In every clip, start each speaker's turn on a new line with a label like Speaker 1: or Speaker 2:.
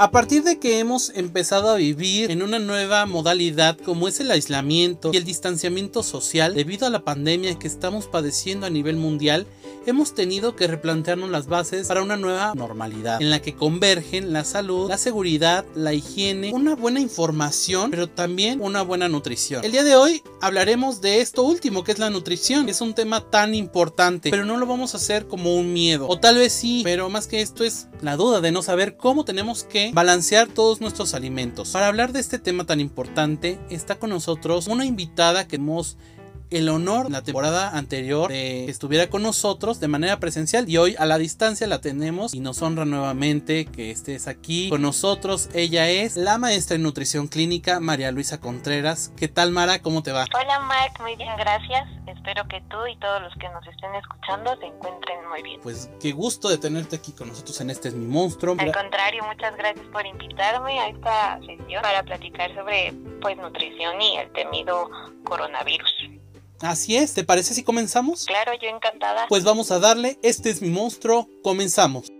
Speaker 1: A partir de que hemos empezado a vivir en una nueva modalidad como es el aislamiento y el distanciamiento social debido a la pandemia que estamos padeciendo a nivel mundial, hemos tenido que replantearnos las bases para una nueva normalidad en la que convergen la salud, la seguridad, la higiene, una buena información, pero también una buena nutrición. El día de hoy hablaremos de esto último que es la nutrición, es un tema tan importante, pero no lo vamos a hacer como un miedo, o tal vez sí, pero más que esto es la duda de no saber cómo tenemos que balancear todos nuestros alimentos. Para hablar de este tema tan importante, está con nosotros una invitada que hemos el honor la temporada anterior de que estuviera con nosotros de manera presencial y hoy a la distancia la tenemos y nos honra nuevamente que estés aquí con nosotros. Ella es la maestra en nutrición clínica María Luisa Contreras. ¿Qué tal Mara? ¿Cómo te va?
Speaker 2: Hola Mark, muy bien, gracias. Espero que tú y todos los que nos estén escuchando se encuentren muy bien.
Speaker 1: Pues qué gusto de tenerte aquí con nosotros en Este es mi monstruo.
Speaker 2: Al contrario, muchas gracias por invitarme a esta sesión para platicar sobre pues nutrición y el temido coronavirus.
Speaker 1: Así es, ¿te parece si comenzamos?
Speaker 2: Claro, yo encantada.
Speaker 1: Pues vamos a darle, este es mi monstruo, comenzamos.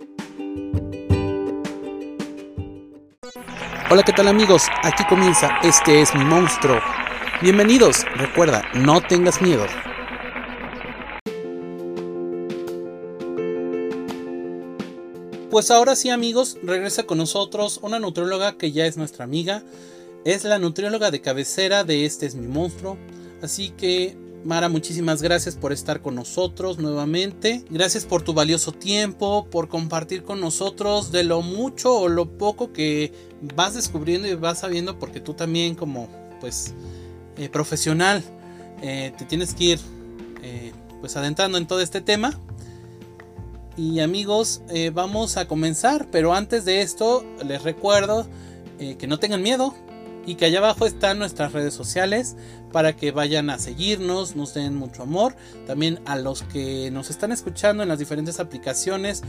Speaker 1: Hola, ¿qué tal amigos? Aquí comienza, este es mi monstruo. Bienvenidos, recuerda, no tengas miedo. Pues ahora sí amigos, regresa con nosotros una nutrióloga que ya es nuestra amiga. Es la nutrióloga de cabecera de Este es mi monstruo. Así que Mara, muchísimas gracias por estar con nosotros nuevamente. Gracias por tu valioso tiempo, por compartir con nosotros de lo mucho o lo poco que vas descubriendo y vas sabiendo, porque tú también como pues eh, profesional eh, te tienes que ir eh, pues adentrando en todo este tema. Y amigos, vamos a comenzar, pero antes de esto les recuerdo que no tengan miedo, y que allá abajo están nuestras redes sociales para que vayan a seguirnos, nos den mucho amor. También a los que nos están escuchando en las diferentes aplicaciones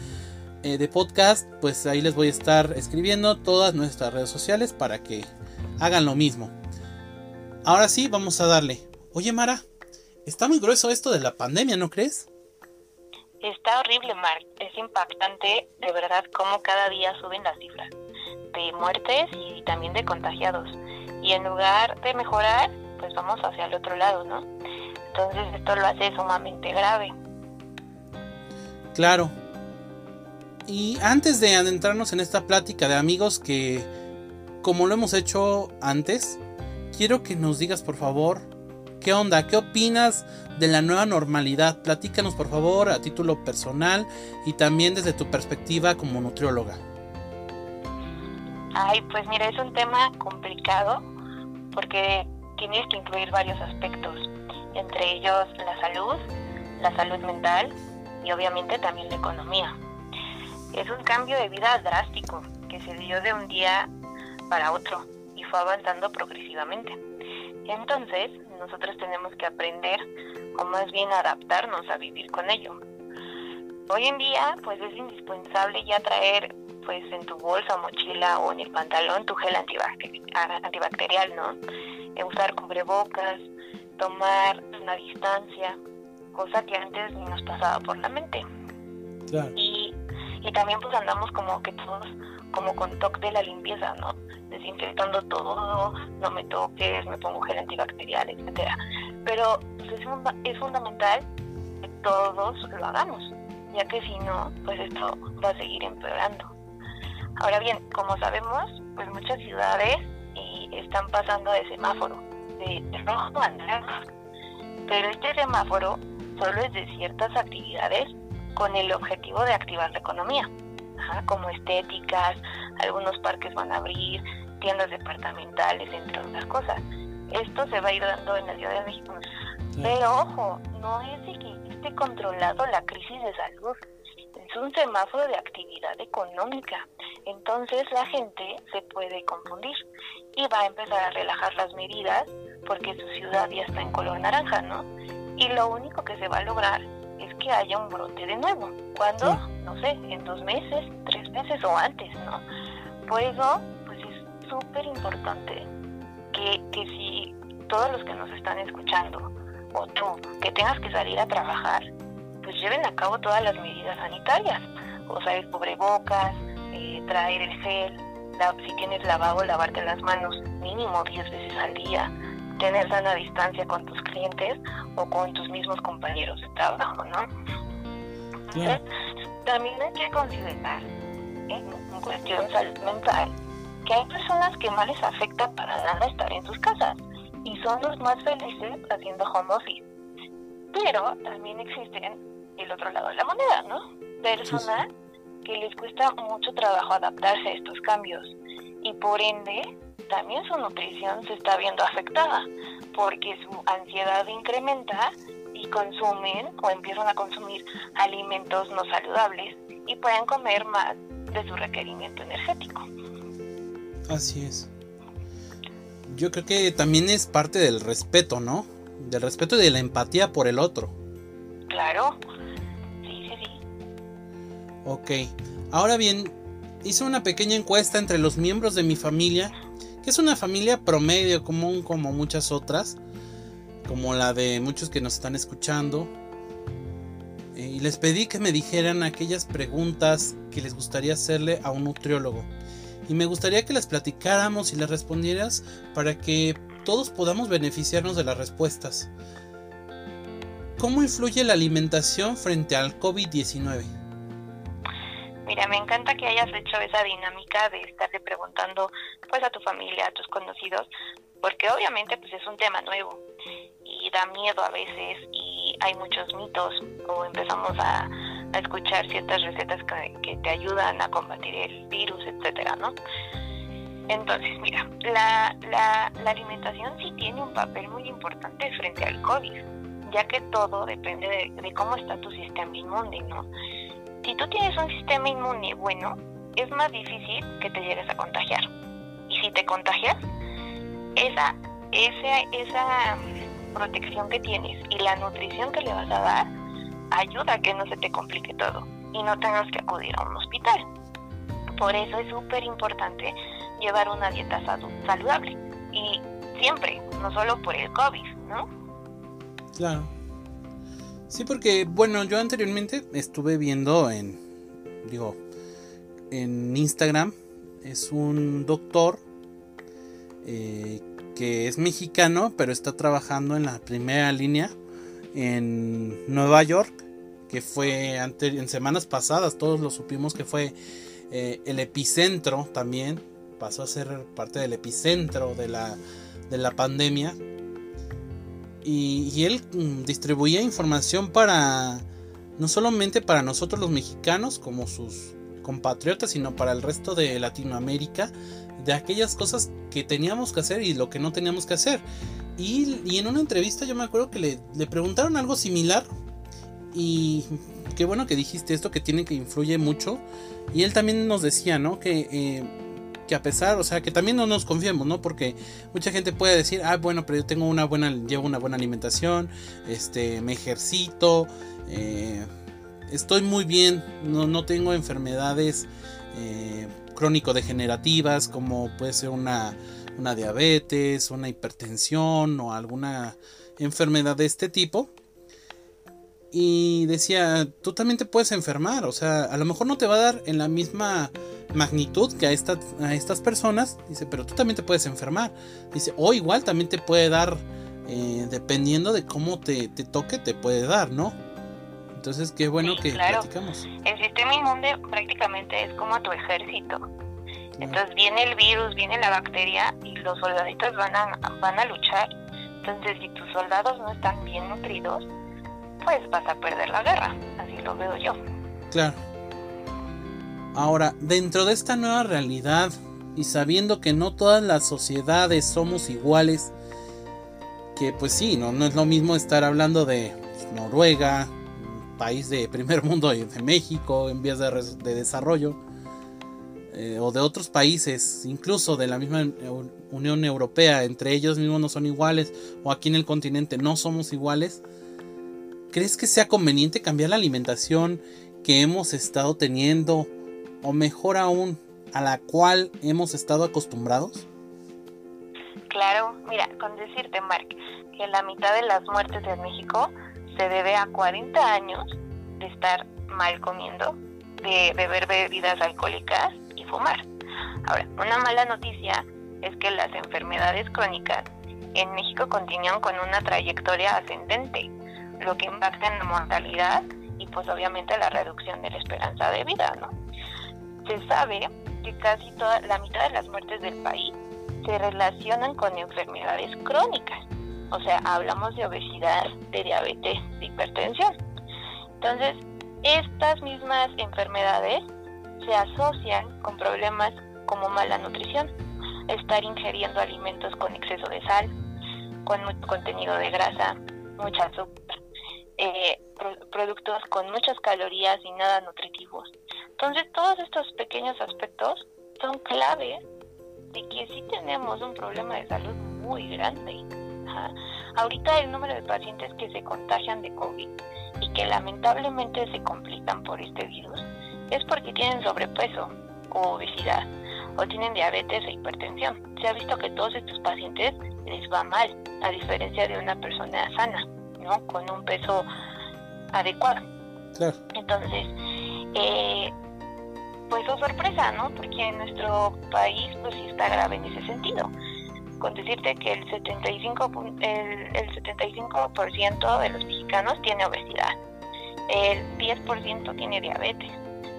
Speaker 1: eh, de podcast, pues ahí les voy a estar escribiendo todas nuestras redes sociales para que hagan lo mismo. Ahora sí, vamos a darle. Oye Mara, está muy grueso esto de la pandemia, ¿no crees?
Speaker 2: Está horrible, Mark. Es impactante, de verdad, cómo cada día suben las cifras de muertes y también de contagiados. Y en lugar de mejorar, pues vamos hacia el otro lado, ¿no? Entonces esto lo hace sumamente grave.
Speaker 1: Claro. Y antes de adentrarnos en esta plática de amigos que, como lo hemos hecho antes, quiero que nos digas por favor, ¿qué onda? ¿Qué opinas de la nueva normalidad? Platícanos por favor a título personal y también desde tu perspectiva como nutrióloga.
Speaker 2: Ay, pues mira, es un tema complicado porque tienes que incluir varios aspectos, entre ellos la salud, la salud mental y obviamente también la economía. Es un cambio de vida drástico que se dio de un día para otro y fue avanzando progresivamente. Entonces, nosotros tenemos que aprender o más bien adaptarnos a vivir con ello. Hoy en día, pues es indispensable ya traer pues en tu bolsa o mochila o en el pantalón tu gel antibacterial, ¿no? Eh, usar cubrebocas, tomar una distancia, cosa que antes ni nos pasaba por la mente. Y, y también pues andamos como que todos como con toque de la limpieza, ¿no? Desinfectando todo, no me toques, me pongo gel antibacterial, etcétera. Pero pues, es, es fundamental que todos lo hagamos, ya que si no, pues esto va a seguir empeorando. Ahora bien, como sabemos, pues muchas ciudades y están pasando de semáforo, de, rojo a naranja. Pero este semáforo solo es de ciertas actividades con el objetivo de activar la economía, como estéticas, algunos parques van a abrir, tiendas departamentales, entre otras cosas. Esto se va a ir dando en la Ciudad de México. Pero ojo, no es de que esté controlado la crisis de salud, es un semáforo de actividad económica. Entonces la gente se puede confundir y va a empezar a relajar las medidas porque su ciudad ya está en color naranja, ¿no? Y lo único que se va a lograr es que haya un brote de nuevo. ¿Cuándo? No sé, en dos meses, tres meses o antes, ¿no? Por eso, pues es súper importante que, que si todos los que nos están escuchando, o tú, que tengas que salir a trabajar, pues lleven a cabo todas las medidas sanitarias, o sea, el cubrebocas, eh, traer el gel, si tienes lavabo, lavarte las manos mínimo 10 veces al día, tener sana distancia con tus clientes o con tus mismos compañeros de trabajo, ¿no? también hay que considerar, en cuestión salud mental, que hay personas que no les afecta para nada estar en sus casas y son los más felices haciendo home office. Pero también existen el otro lado de la moneda, ¿no? Personas que les cuesta mucho trabajo adaptarse a estos cambios y por ende también su nutrición se está viendo afectada porque su ansiedad incrementa y consumen o empiezan a consumir alimentos no saludables y pueden comer más de su requerimiento energético.
Speaker 1: Así es. Yo creo que también es parte del respeto, ¿no? Del respeto y de la empatía por el otro.
Speaker 2: Claro.
Speaker 1: Ok. Ahora bien, hice una pequeña encuesta entre los miembros de mi familia, que es una familia promedio común como muchas otras, como la de muchos que nos están escuchando. Eh, y les pedí que me dijeran aquellas preguntas que les gustaría hacerle a un nutriólogo y me gustaría que las platicáramos y las respondieras para que todos podamos beneficiarnos de las respuestas. ¿Cómo influye la alimentación frente al COVID-19?
Speaker 2: Mira, me encanta que hayas hecho esa dinámica de estarle preguntando pues a tu familia, a tus conocidos, porque obviamente pues es un tema nuevo y da miedo a veces y hay muchos mitos o empezamos a escuchar ciertas recetas que, te ayudan a combatir el virus, etcétera, ¿no? Entonces, mira, la, la, la, alimentación sí tiene un papel muy importante frente al COVID, ya que todo depende de, de, cómo está tu sistema inmune, ¿no? Si tú tienes un sistema inmune bueno, es más difícil que te llegues a contagiar. Y si te contagias, esa, esa, esa protección que tienes y la nutrición que le vas a dar ayuda a que no se te complique todo y no tengas que acudir a un hospital. Por eso es súper importante llevar una dieta saludable y siempre, no solo por el COVID, ¿no?
Speaker 1: Claro. Sí, porque, bueno, yo anteriormente estuve viendo en, digo, en Instagram, es un doctor eh, que es mexicano, pero está trabajando en la primera línea en Nueva York, que fue en semanas pasadas, todos lo supimos que fue eh, el epicentro también, pasó a ser parte del epicentro de la, de la pandemia. Y, él mm, distribuía información para, no solamente para nosotros los mexicanos, como sus compatriotas, sino para el resto de Latinoamérica, de aquellas cosas que teníamos que hacer y lo que no teníamos que hacer. Y, en una entrevista yo me acuerdo que le, preguntaron algo similar. Y qué bueno que dijiste esto, que tiene que influye mucho. Y él también nos decía, ¿no? Que, eh, que a pesar, o sea, que también no nos confiemos, ¿no? Porque mucha gente puede decir, ah, bueno, pero yo tengo una buena, llevo una buena alimentación, este, me ejercito, eh, estoy muy bien, no, no tengo enfermedades eh, crónico-degenerativas como puede ser una una diabetes, una hipertensión o alguna enfermedad de este tipo. Y decía, tú también te puedes enfermar, o sea, a lo mejor no te va a dar en la misma magnitud que a, a estas personas, dice, pero tú también te puedes enfermar. Dice, o igual también te puede dar, eh, dependiendo de cómo te, toque, te puede dar, ¿no? Entonces, qué bueno que platicamos.
Speaker 2: El sistema inmune prácticamente es como tu ejército. Entonces viene el virus, viene la bacteria y los soldaditos van a, van a luchar. Entonces si tus soldados no están bien nutridos, pues vas a perder la guerra. Así lo veo yo.
Speaker 1: Claro. Ahora, dentro de esta nueva realidad y sabiendo que no todas las sociedades somos iguales, que pues sí, no, no es lo mismo estar hablando de Noruega, país de primer mundo, de México en vías de, de desarrollo, eh, o de otros países, incluso de la misma Unión Europea, entre ellos mismos no son iguales, o aquí en el continente no somos iguales, ¿crees que sea conveniente cambiar la alimentación que hemos estado teniendo, o mejor aún, a la cual hemos estado acostumbrados?
Speaker 2: Claro, mira, con decirte, Mark, que la mitad de las muertes en México se debe a 40 años de estar mal comiendo, de beber bebidas alcohólicas fumar. Ahora, una mala noticia es que las enfermedades crónicas en México continúan con una trayectoria ascendente, lo que impacta en la mortalidad y pues obviamente la reducción de la esperanza de vida, ¿no? Se sabe que casi toda la mitad de las muertes del país se relacionan con enfermedades crónicas. O sea, hablamos de obesidad, de diabetes, de hipertensión. Entonces, estas mismas enfermedades se asocian con problemas como mala nutrición, estar ingiriendo alimentos con exceso de sal, con contenido de grasa, mucha azúcar, eh, productos con muchas calorías y nada nutritivos. Entonces, todos estos pequeños aspectos son claves de que sí tenemos un problema de salud muy grande. Ahorita el número de pacientes que se contagian de COVID y que lamentablemente se complican por este virus es porque tienen sobrepeso o obesidad o tienen diabetes e hipertensión. Se ha visto que todos estos pacientes les va mal, a diferencia de una persona sana, ¿no? Con un peso adecuado. Entonces, eh, pues es sorpresa, ¿no? Porque en nuestro país pues sí está grave en ese sentido. Con decirte que el 75, el, el 75% de los mexicanos tiene obesidad, el 10% tiene diabetes,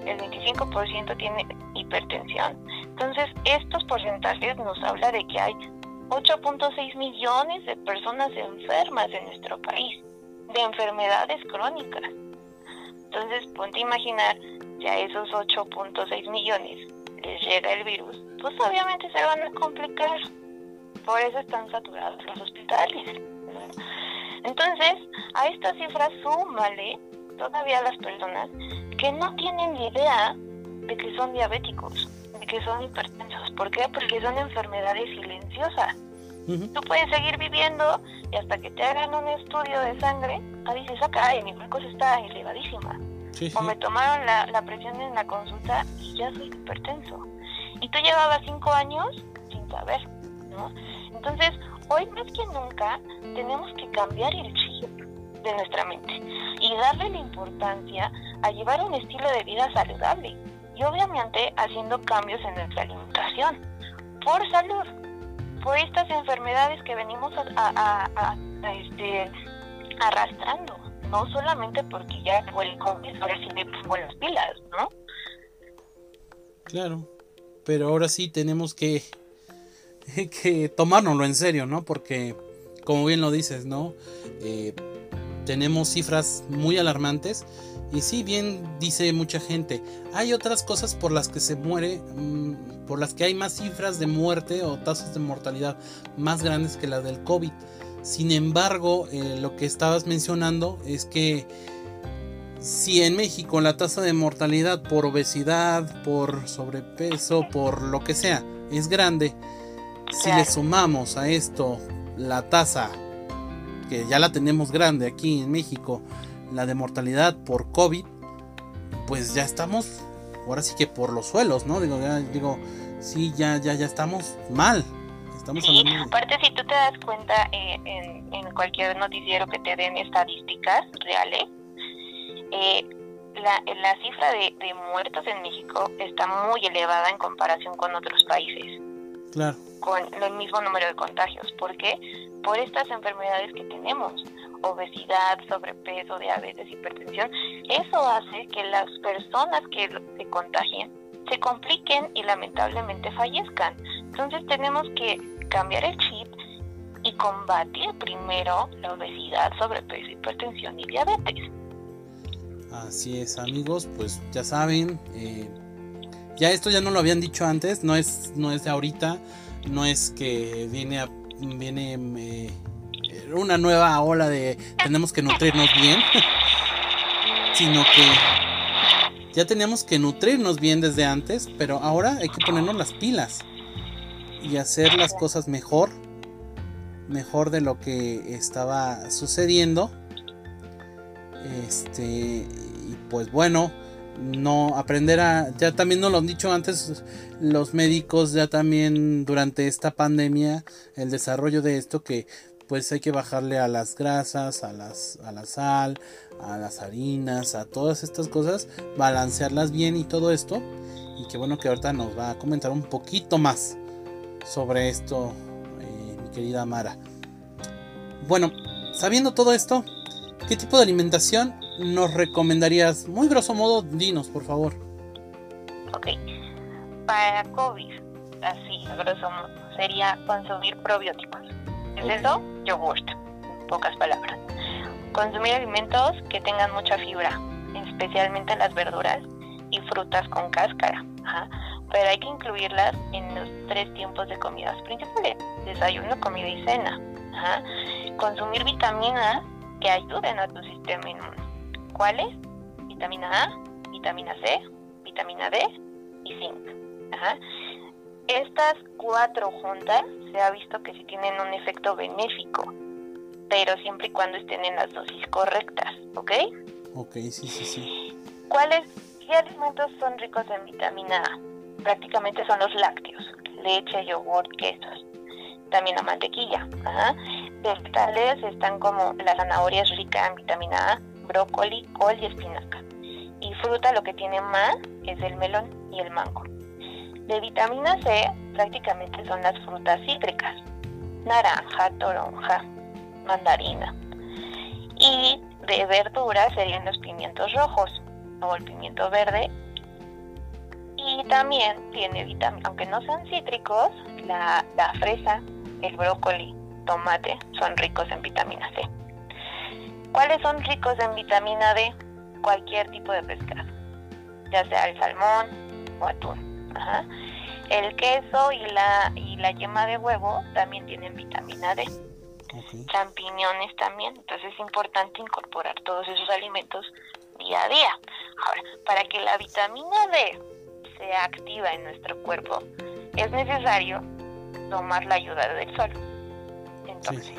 Speaker 2: el 25% tiene hipertensión. Entonces, estos porcentajes nos habla de que hay 8.6 millones de personas enfermas en nuestro país, de enfermedades crónicas. Entonces, ponte a imaginar si a esos 8.6 millones les llega el virus, pues obviamente se van a complicar. Por eso están saturados los hospitales. Entonces, a estas cifras súmale todavía las personas que no tienen idea de que son diabéticos, de que son hipertensos. ¿Por qué? Porque son enfermedades silenciosas. Tú puedes seguir viviendo y hasta que te hagan un estudio de sangre, a dices, acá, mi glucosa está elevadísima o me tomaron la, la presión en la consulta y ya soy hipertenso. Y tú llevabas cinco años sin saber, ¿no? Entonces, hoy más que nunca tenemos que cambiar el chip de nuestra mente y darle la importancia a llevar un estilo de vida saludable y obviamente haciendo cambios en nuestra alimentación por salud, por estas enfermedades que venimos a, a, este, arrastrando no solamente porque ya fue el COVID, ahora sí me pongo las pilas, ¿no?
Speaker 1: Claro, pero ahora sí tenemos que, que tomárnoslo en serio, ¿no? Porque, como bien lo dices, ¿no? Eh, tenemos cifras muy alarmantes y sí, bien dice mucha gente, hay otras cosas por las que se muere, mm, por las que hay más cifras de muerte o tasas de mortalidad más grandes que las del COVID. Sin embargo, eh, lo que estabas mencionando es que si en México la tasa de mortalidad por obesidad, por sobrepeso, por lo que sea, es grande, si le sumamos a esto la tasa, que ya la tenemos grande aquí en México, la de mortalidad por COVID, pues ya estamos, ahora sí que por los suelos, ¿no? Digo, ya, digo, sí, ya, ya, ya estamos mal
Speaker 2: sí, aparte si tú te das cuenta eh, en, en, cualquier noticiero que te den estadísticas reales, eh, la, la cifra de, de, muertos en México está muy elevada en comparación con otros países.
Speaker 1: Claro.
Speaker 2: Con el mismo número de contagios. ¿Por qué? Por estas enfermedades que tenemos. Obesidad, sobrepeso, diabetes, hipertensión. Eso hace que las personas que se contagien se compliquen y lamentablemente fallezcan. Entonces tenemos que cambiar el chip y combatir primero la obesidad, sobrepeso, hipertensión y diabetes.
Speaker 1: Así es, amigos, pues ya saben, eh, ya esto ya no lo habían dicho antes, no es, no es de ahorita, no es que viene viene eh, una nueva ola de tenemos que nutrirnos bien, sino que ya teníamos que nutrirnos bien desde antes, pero ahora hay que ponernos las pilas y hacer las cosas mejor, mejor de lo que estaba sucediendo. Este, y pues bueno, no aprender a, ya también nos lo han dicho antes los médicos, ya también durante esta pandemia, el desarrollo de esto que pues hay que bajarle a las grasas, a, las, a la sal, a las harinas, a todas estas cosas, balancearlas bien y todo esto. Y qué bueno que ahorita nos va a comentar un poquito más sobre esto, eh, mi querida Mara. Bueno, sabiendo todo esto, ¿qué tipo de alimentación nos recomendarías? Muy grosso modo, dinos, por favor.
Speaker 2: Ok. Para COVID, así, grosso modo, sería consumir probióticos. ¿Es eso? Yogurt, en pocas palabras. Consumir alimentos que tengan mucha fibra, especialmente las verduras y frutas con cáscara. Pero hay que incluirlas en los tres tiempos de comidas principales, desayuno, comida y cena. Consumir vitaminas que ayuden a tu sistema inmune. ¿Cuáles? Vitamina A, vitamina C, vitamina D y zinc. Estas cuatro juntas se ha visto que sí tienen un efecto benéfico, pero siempre y cuando estén en las dosis correctas, ¿ok?
Speaker 1: Ok, sí, sí, sí.
Speaker 2: ¿Cuáles qué alimentos son ricos en vitamina A? Prácticamente son los lácteos, leche, yogur, quesos, también la mantequilla. Ajá. Vegetales están como la zanahoria es rica en vitamina A, brócoli, col y espinaca. Y fruta lo que tiene más es el melón y el mango. De vitamina C prácticamente son las frutas cítricas, naranja, toronja, mandarina. Y de verduras serían los pimientos rojos o el pimiento verde. Y también tiene vitamina, aunque no sean cítricos, la, la fresa, el brócoli, tomate son ricos en vitamina C. ¿Cuáles son ricos en vitamina D? Cualquier tipo de pescado, ya sea el salmón o atún. El queso y la, y la yema de huevo también tienen vitamina D. Champiñones también, entonces es importante incorporar todos esos alimentos día a día. Ahora, para que la vitamina D sea activa en nuestro cuerpo, es necesario tomar la ayuda del sol. Entonces,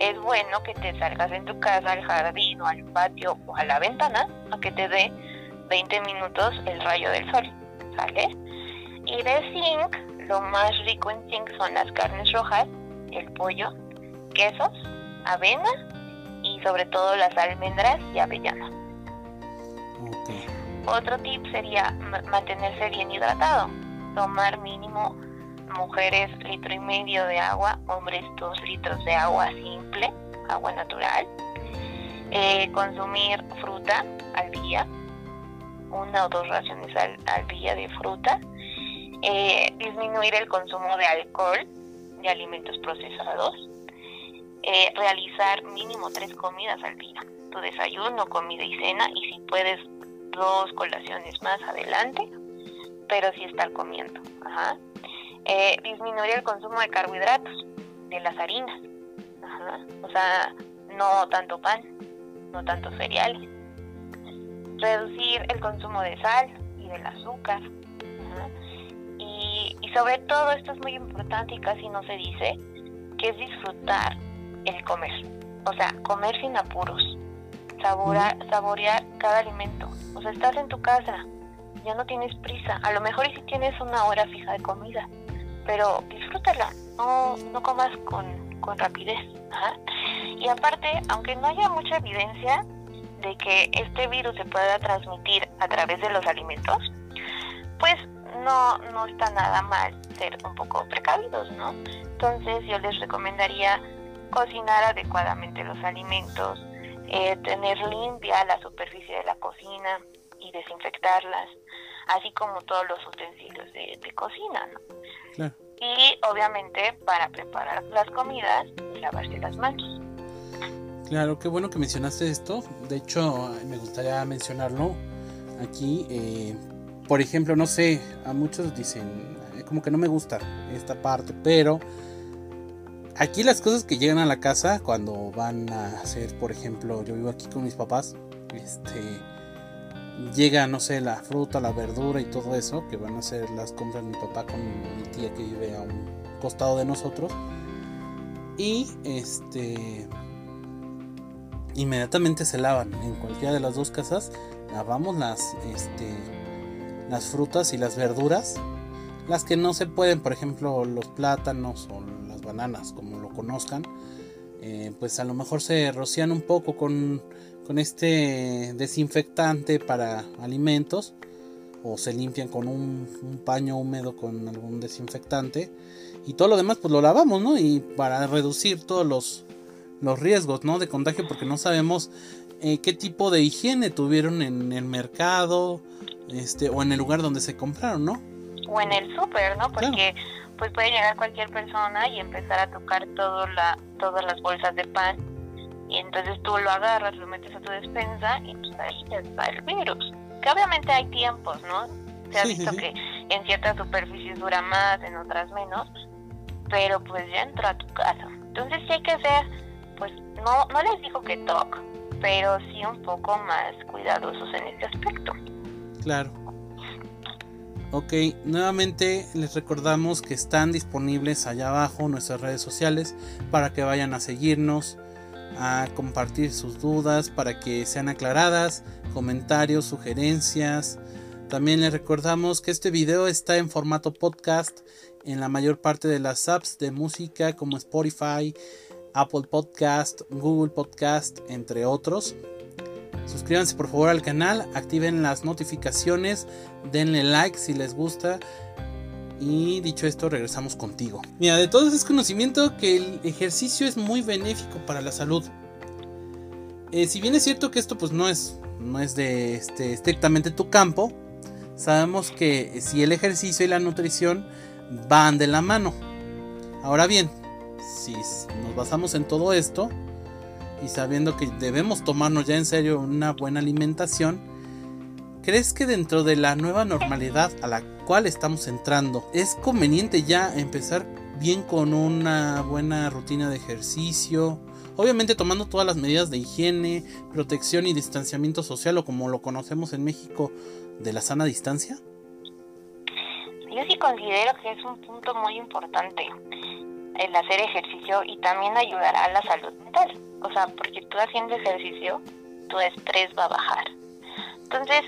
Speaker 2: es bueno que te salgas en tu casa al jardín o al patio o a la ventana a que te dé 20 minutos el rayo del sol, ¿sale? Y de zinc, lo más rico en zinc son las carnes rojas, el pollo, quesos, avena y sobre todo las almendras y avellanas. Otro tip sería mantenerse bien hidratado, tomar mínimo mujeres litro y medio de agua, hombres dos litros de agua simple, agua natural, eh, consumir fruta al día, una o dos raciones al, día de fruta, eh, disminuir el consumo de alcohol, de alimentos procesados, eh, realizar mínimo tres comidas al día, tu desayuno, comida y cena, y si puedes dos colaciones más adelante, pero sí estar comiendo. Ajá. Eh, disminuir el consumo de carbohidratos, de las harinas. O sea, no tanto pan, no tanto cereales. Reducir el consumo de sal y del azúcar. Y, y sobre todo, esto es muy importante y casi no se dice, que es disfrutar el comer. O sea, comer sin apuros, saborear, saborear cada alimento. O sea, estás en tu casa, ya no tienes prisa. A lo mejor y si tienes una hora fija de comida, pero disfrútala, no, no comas con, con rapidez. Y aparte, aunque no haya mucha evidencia de que este virus se pueda transmitir a través de los alimentos, pues no, no está nada mal ser un poco precavidos, ¿no? Entonces yo les recomendaría cocinar adecuadamente los alimentos, eh, tener limpia la superficie de la cocina y desinfectarlas, así como todos los utensilios de, cocina. ¿no? Y obviamente para preparar las comidas, lavarse las manos.
Speaker 1: Claro, qué bueno que mencionaste esto. De hecho, me gustaría mencionarlo aquí. Eh, por ejemplo, no sé, a muchos dicen, eh, como que no me gusta esta parte, pero Aquí las cosas que llegan a la casa cuando van a hacer, por ejemplo, yo vivo aquí con mis papás, este llega, no sé, la fruta, la verdura y todo eso, que van a hacer las compras mi papá con mi tía que vive a un costado de nosotros. Y este inmediatamente se lavan en cualquiera de las dos casas, lavamos las este las frutas y las verduras, las que no se pueden, por ejemplo, los plátanos o bananas, como lo conozcan, eh, pues a lo mejor se rocian un poco con, con este desinfectante para alimentos o se limpian con un, paño húmedo con algún desinfectante y todo lo demás pues lo lavamos, ¿no? Y para reducir todos los, los riesgos, ¿no? De contagio porque no sabemos eh, qué tipo de higiene tuvieron en el mercado este o en el lugar donde se compraron, ¿no?
Speaker 2: O en el súper, ¿no? Porque pues puede llegar cualquier persona y empezar a tocar todo la, todas las bolsas de pan y entonces tú lo agarras, lo metes a tu despensa y pues ahí está el virus. Que obviamente hay tiempos, ¿no? Se ha visto que en ciertas superficies dura más, en otras menos, pero pues ya entró a tu casa. Entonces sí hay que ser, pues no, no les digo que toque, pero sí un poco más cuidadosos en este aspecto.
Speaker 1: Claro. Ok, nuevamente les recordamos que están disponibles allá abajo nuestras redes sociales para que vayan a seguirnos, a compartir sus dudas para que sean aclaradas, comentarios, sugerencias. También les recordamos que este video está en formato podcast en la mayor parte de las apps de música como Spotify, Apple Podcast, Google Podcast, entre otros. Suscríbanse por favor al canal, activen las notificaciones, denle like si les gusta. Y dicho esto, regresamos contigo. Mira, de todo es conocimiento que el ejercicio es muy benéfico para la salud. Eh, si bien es cierto que esto pues no es, no es de este, estrictamente tu campo, sabemos que si el ejercicio y la nutrición van de la mano. Ahora bien, si nos basamos en todo esto, y sabiendo que debemos tomarnos ya en serio una buena alimentación, ¿crees que dentro de la nueva normalidad a la cual estamos entrando es conveniente ya empezar bien con una buena rutina de ejercicio? Obviamente tomando todas las medidas de higiene, protección y distanciamiento social o como lo conocemos en México de la sana distancia.
Speaker 2: Yo sí considero que es un punto muy importante el hacer ejercicio y también ayudará a la salud mental. O sea, porque tú haciendo ejercicio, tu estrés va a bajar. Entonces,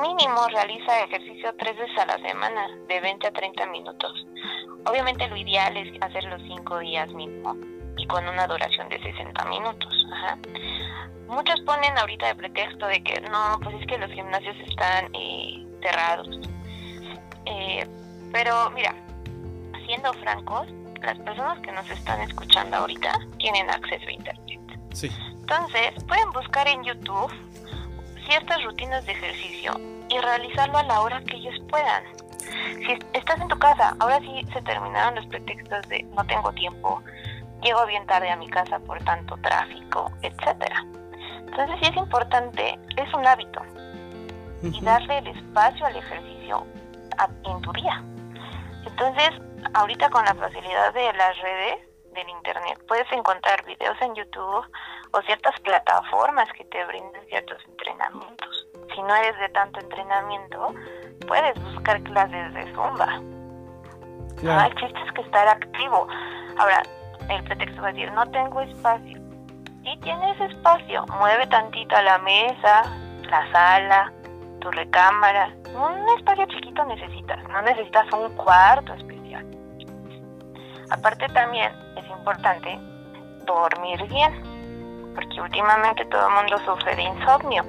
Speaker 2: mínimo realiza ejercicio tres veces a la semana, de 20 a 30 minutos. Obviamente lo ideal es hacerlo cinco días mínimo y con una duración de 60 minutos. Muchos ponen ahorita de pretexto de que no, pues es que los gimnasios están eh, cerrados. Eh, pero mira, siendo francos, las personas que nos están escuchando ahorita tienen acceso a Internet. Sí. Entonces, pueden buscar en YouTube ciertas rutinas de ejercicio y realizarlo a la hora que ellos puedan. Si estás en tu casa, ahora sí se terminaron los pretextos de no tengo tiempo, llego bien tarde a mi casa por tanto tráfico, etcétera. Entonces, sí es importante, es un hábito y darle el espacio al ejercicio en tu día. Entonces, ahorita con la facilidad de las redes, del internet, puedes encontrar videos en YouTube o ciertas plataformas que te brinden ciertos entrenamientos. Si no eres de tanto entrenamiento, puedes buscar clases de zumba. Claro. el chiste es que estar activo. Ahora, el pretexto va a decir, no tengo espacio. Si tienes espacio, mueve tantito a la mesa, la sala, tu recámara. Un espacio chiquito necesitas, no necesitas un cuarto especial. Aparte también es importante dormir bien, porque últimamente todo el mundo sufre de insomnio.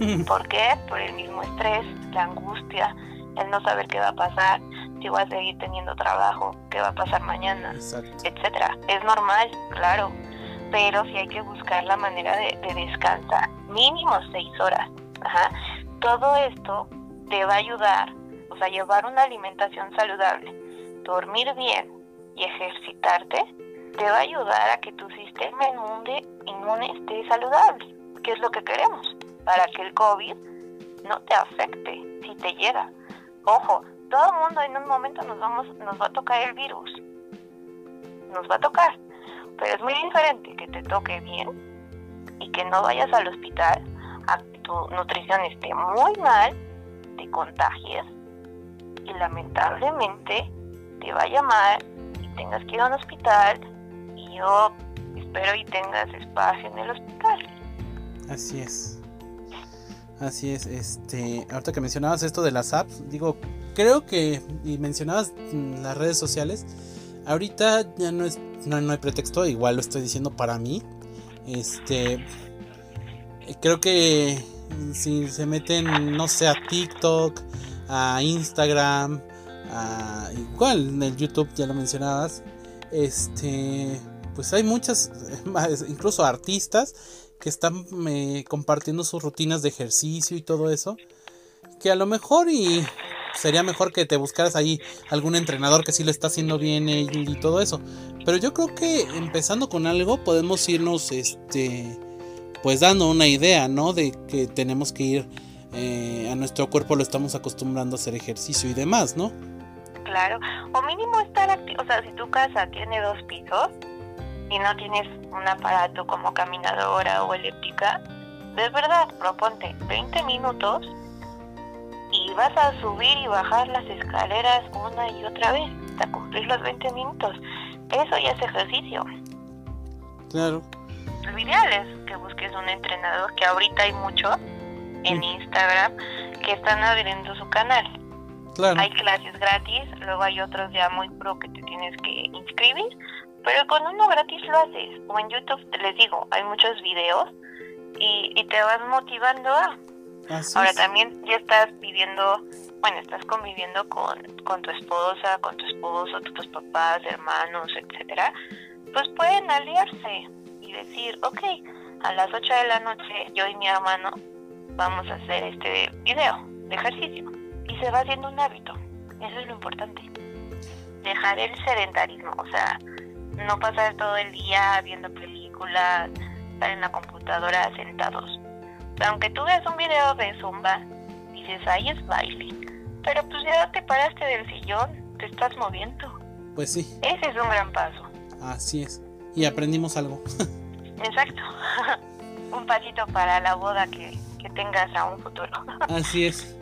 Speaker 2: ¿Por qué? Por el mismo estrés, la angustia, el no saber qué va a pasar, si voy a seguir teniendo trabajo, qué va a pasar mañana, etcétera. Es normal, claro, pero sí hay que buscar la manera de, de descansar, mínimo seis horas. Ajá. Todo esto te va a ayudar, o sea, llevar una alimentación saludable, dormir bien, y ejercitarte te va a ayudar a que tu sistema inmune, inmune esté saludable, que es lo que queremos, para que el COVID no te afecte si te llega. Ojo, todo el mundo en un momento nos vamos, nos va a tocar el virus, nos va a tocar, pero es muy diferente que te toque bien y que no vayas al hospital a que tu nutrición esté muy mal, te contagies y lamentablemente te vaya mal tengas que ir a un hospital y yo espero y tengas espacio en el hospital.
Speaker 1: Así es. Así es, este, ahorita que mencionabas esto de las apps, digo, creo que y mencionabas las redes sociales, ahorita ya no es no, hay pretexto, igual lo estoy diciendo para mí. Este creo que si se meten no sé a TikTok, a Instagram, a igual en el YouTube ya lo mencionabas. Este, pues hay muchas, incluso artistas que están eh, compartiendo sus rutinas de ejercicio y todo eso. Que a lo mejor y sería mejor que te buscaras ahí algún entrenador que sí lo está haciendo bien y, todo eso. Pero yo creo que empezando con algo podemos irnos, este, pues dando una idea, ¿no? De que tenemos que ir eh, a nuestro cuerpo lo estamos acostumbrando a hacer ejercicio y demás, ¿no?
Speaker 2: Claro, o mínimo estar activo, o sea, si tu casa tiene dos pisos y no tienes un aparato como caminadora o elíptica, de verdad, proponte 20 minutos y vas a subir y bajar las escaleras una y otra vez hasta cumplir los 20 minutos. Eso ya es ejercicio.
Speaker 1: Claro.
Speaker 2: Lo ideal es que busques un entrenador, que ahorita hay mucho en. Instagram, que están abriendo su canal. Claro. Hay clases gratis, luego hay otros ya muy pro que te tienes que inscribir, pero con uno gratis lo haces. O en YouTube, te les digo, hay muchos videos y, y te van motivando a... Ahora también ya estás viviendo, bueno, estás conviviendo con, con tu esposa, con tu esposo, tus papás, hermanos, etcétera, pues pueden aliarse y decir, ok, a las 8 de la noche yo y mi hermano vamos a hacer este video de ejercicio y se va haciendo un hábito. Eso es lo importante. Dejar el sedentarismo, o sea, no pasar todo el día viendo películas, estar en la computadora sentados aunque tú veas un video de zumba, dices, ahí es baile. Pero pues ya te paraste del sillón, te estás moviendo.
Speaker 1: Pues sí.
Speaker 2: Ese es un gran paso.
Speaker 1: Así es. Y aprendimos algo.
Speaker 2: Exacto. un pasito para la boda que, que tengas a un futuro.
Speaker 1: Así es.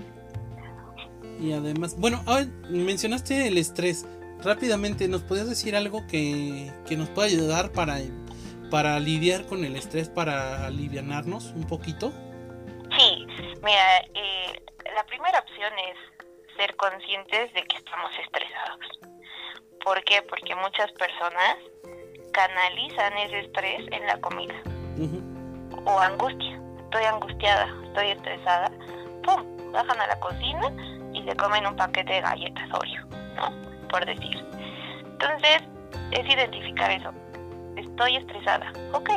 Speaker 1: Y además, bueno, ahora mencionaste el estrés. Rápidamente, ¿nos podías decir algo que, que nos pueda ayudar para, para lidiar con el estrés, para alivianarnos un poquito?
Speaker 2: Sí, mira, eh, la primera opción es ser conscientes de que estamos estresados. ¿Por qué? Porque muchas personas canalizan ese estrés en la comida. O angustia. Estoy angustiada, estoy estresada. ¡Pum! Bajan a la cocina y se comen un paquete de galletas Oreo, ¿no? Por decir. Entonces, es identificar eso. Estoy estresada. Ok.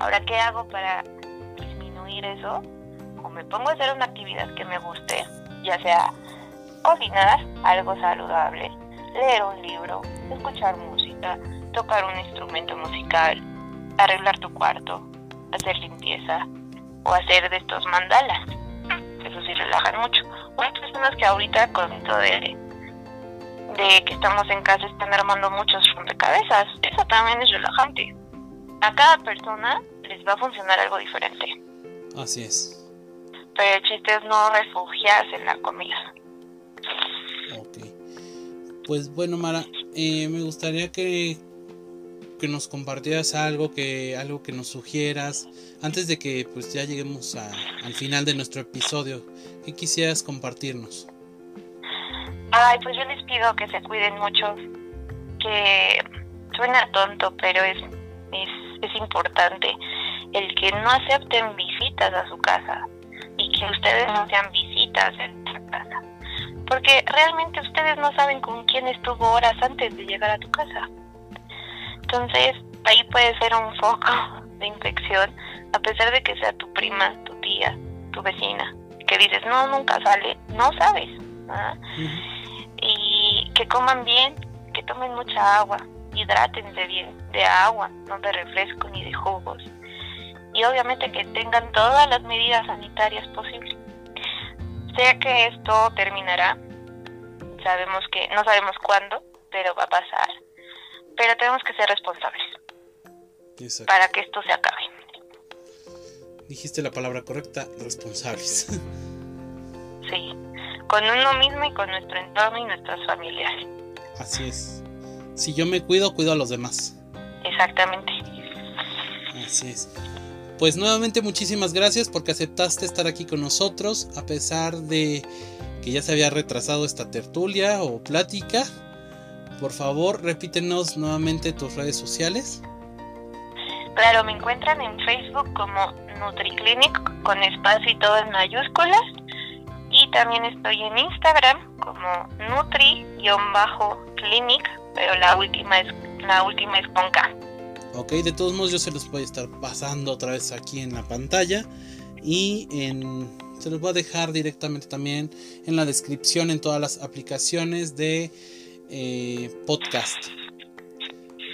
Speaker 2: Ahora, ¿qué hago para disminuir eso? o me pongo a hacer una actividad que me guste, ya sea cocinar algo saludable, leer un libro, escuchar música, tocar un instrumento musical, arreglar tu cuarto, hacer limpieza o hacer de estos mandalas. Eso sí relajan mucho. hay personas que ahorita con esto de, de que estamos en casa están armando muchos rompecabezas. Eso también es relajante. A cada persona les va a funcionar algo diferente.
Speaker 1: Así es
Speaker 2: pero el chiste es no refugiarse en la comida.
Speaker 1: Ok. Pues bueno, Mara, eh, me gustaría que, que nos compartieras algo, que algo que nos sugieras antes de que pues ya lleguemos a, al final de nuestro episodio. ¿Qué quisieras compartirnos?
Speaker 2: Ay, pues yo les pido que se cuiden mucho, que suena tonto, pero es, es, es importante el que no acepten visitas a su casa y que ustedes no sean visitas en tu casa. Porque realmente ustedes no saben con quién estuvo horas antes de llegar a tu casa. Entonces, ahí puede ser un foco de infección, a pesar de que sea tu prima, tu tía, tu vecina, que dices, no, nunca sale, no sabes. Y que coman bien, que tomen mucha agua, hidrátense bien de agua, no de refresco ni de jugos y obviamente que tengan todas las medidas sanitarias posibles. Sé que esto terminará, sabemos que no sabemos cuándo, pero va a pasar, pero tenemos que ser responsables para que esto se acabe.
Speaker 1: Dijiste la palabra correcta, responsables.
Speaker 2: sí, con uno mismo y con nuestro entorno y nuestras familias.
Speaker 1: Así es. Si yo me cuido, cuido a los demás.
Speaker 2: Exactamente.
Speaker 1: Así es. Pues nuevamente muchísimas gracias porque aceptaste estar aquí con nosotros a pesar de que ya se había retrasado esta tertulia o plática. Por favor, repítenos nuevamente tus redes sociales.
Speaker 2: Claro, me encuentran en Facebook como NutriClinic con espacio y todo en mayúsculas y también estoy en Instagram como Nutri-Clinic, pero la última es, la última es con K.
Speaker 1: Ok, de todos modos yo se los voy a estar pasando otra vez aquí en la pantalla y en, se los voy a dejar directamente también en la descripción en todas las aplicaciones de eh, podcast.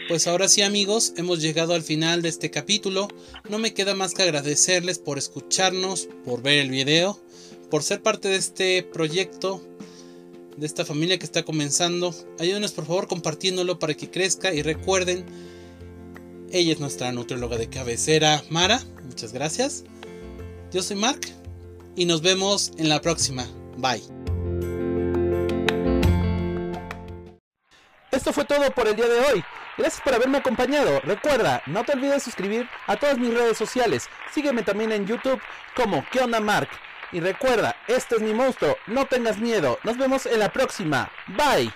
Speaker 1: Pues ahora sí amigos, hemos llegado al final de este capítulo. No me queda más que agradecerles por escucharnos, por ver el video, por ser parte de este proyecto, de esta familia que está comenzando. Ayúdenos por favor compartiéndolo para que crezca y recuerden, ella es nuestra nutrióloga de cabecera, Mara. Muchas gracias. Yo soy Mark y nos vemos en la próxima. Bye.
Speaker 3: Esto fue todo por el día de hoy. Gracias por haberme acompañado. Recuerda, no te olvides suscribir a todas mis redes sociales. Sígueme también en YouTube como ¿Qué? Y recuerda, este es mi monstruo. No tengas miedo. Nos vemos en la próxima. Bye.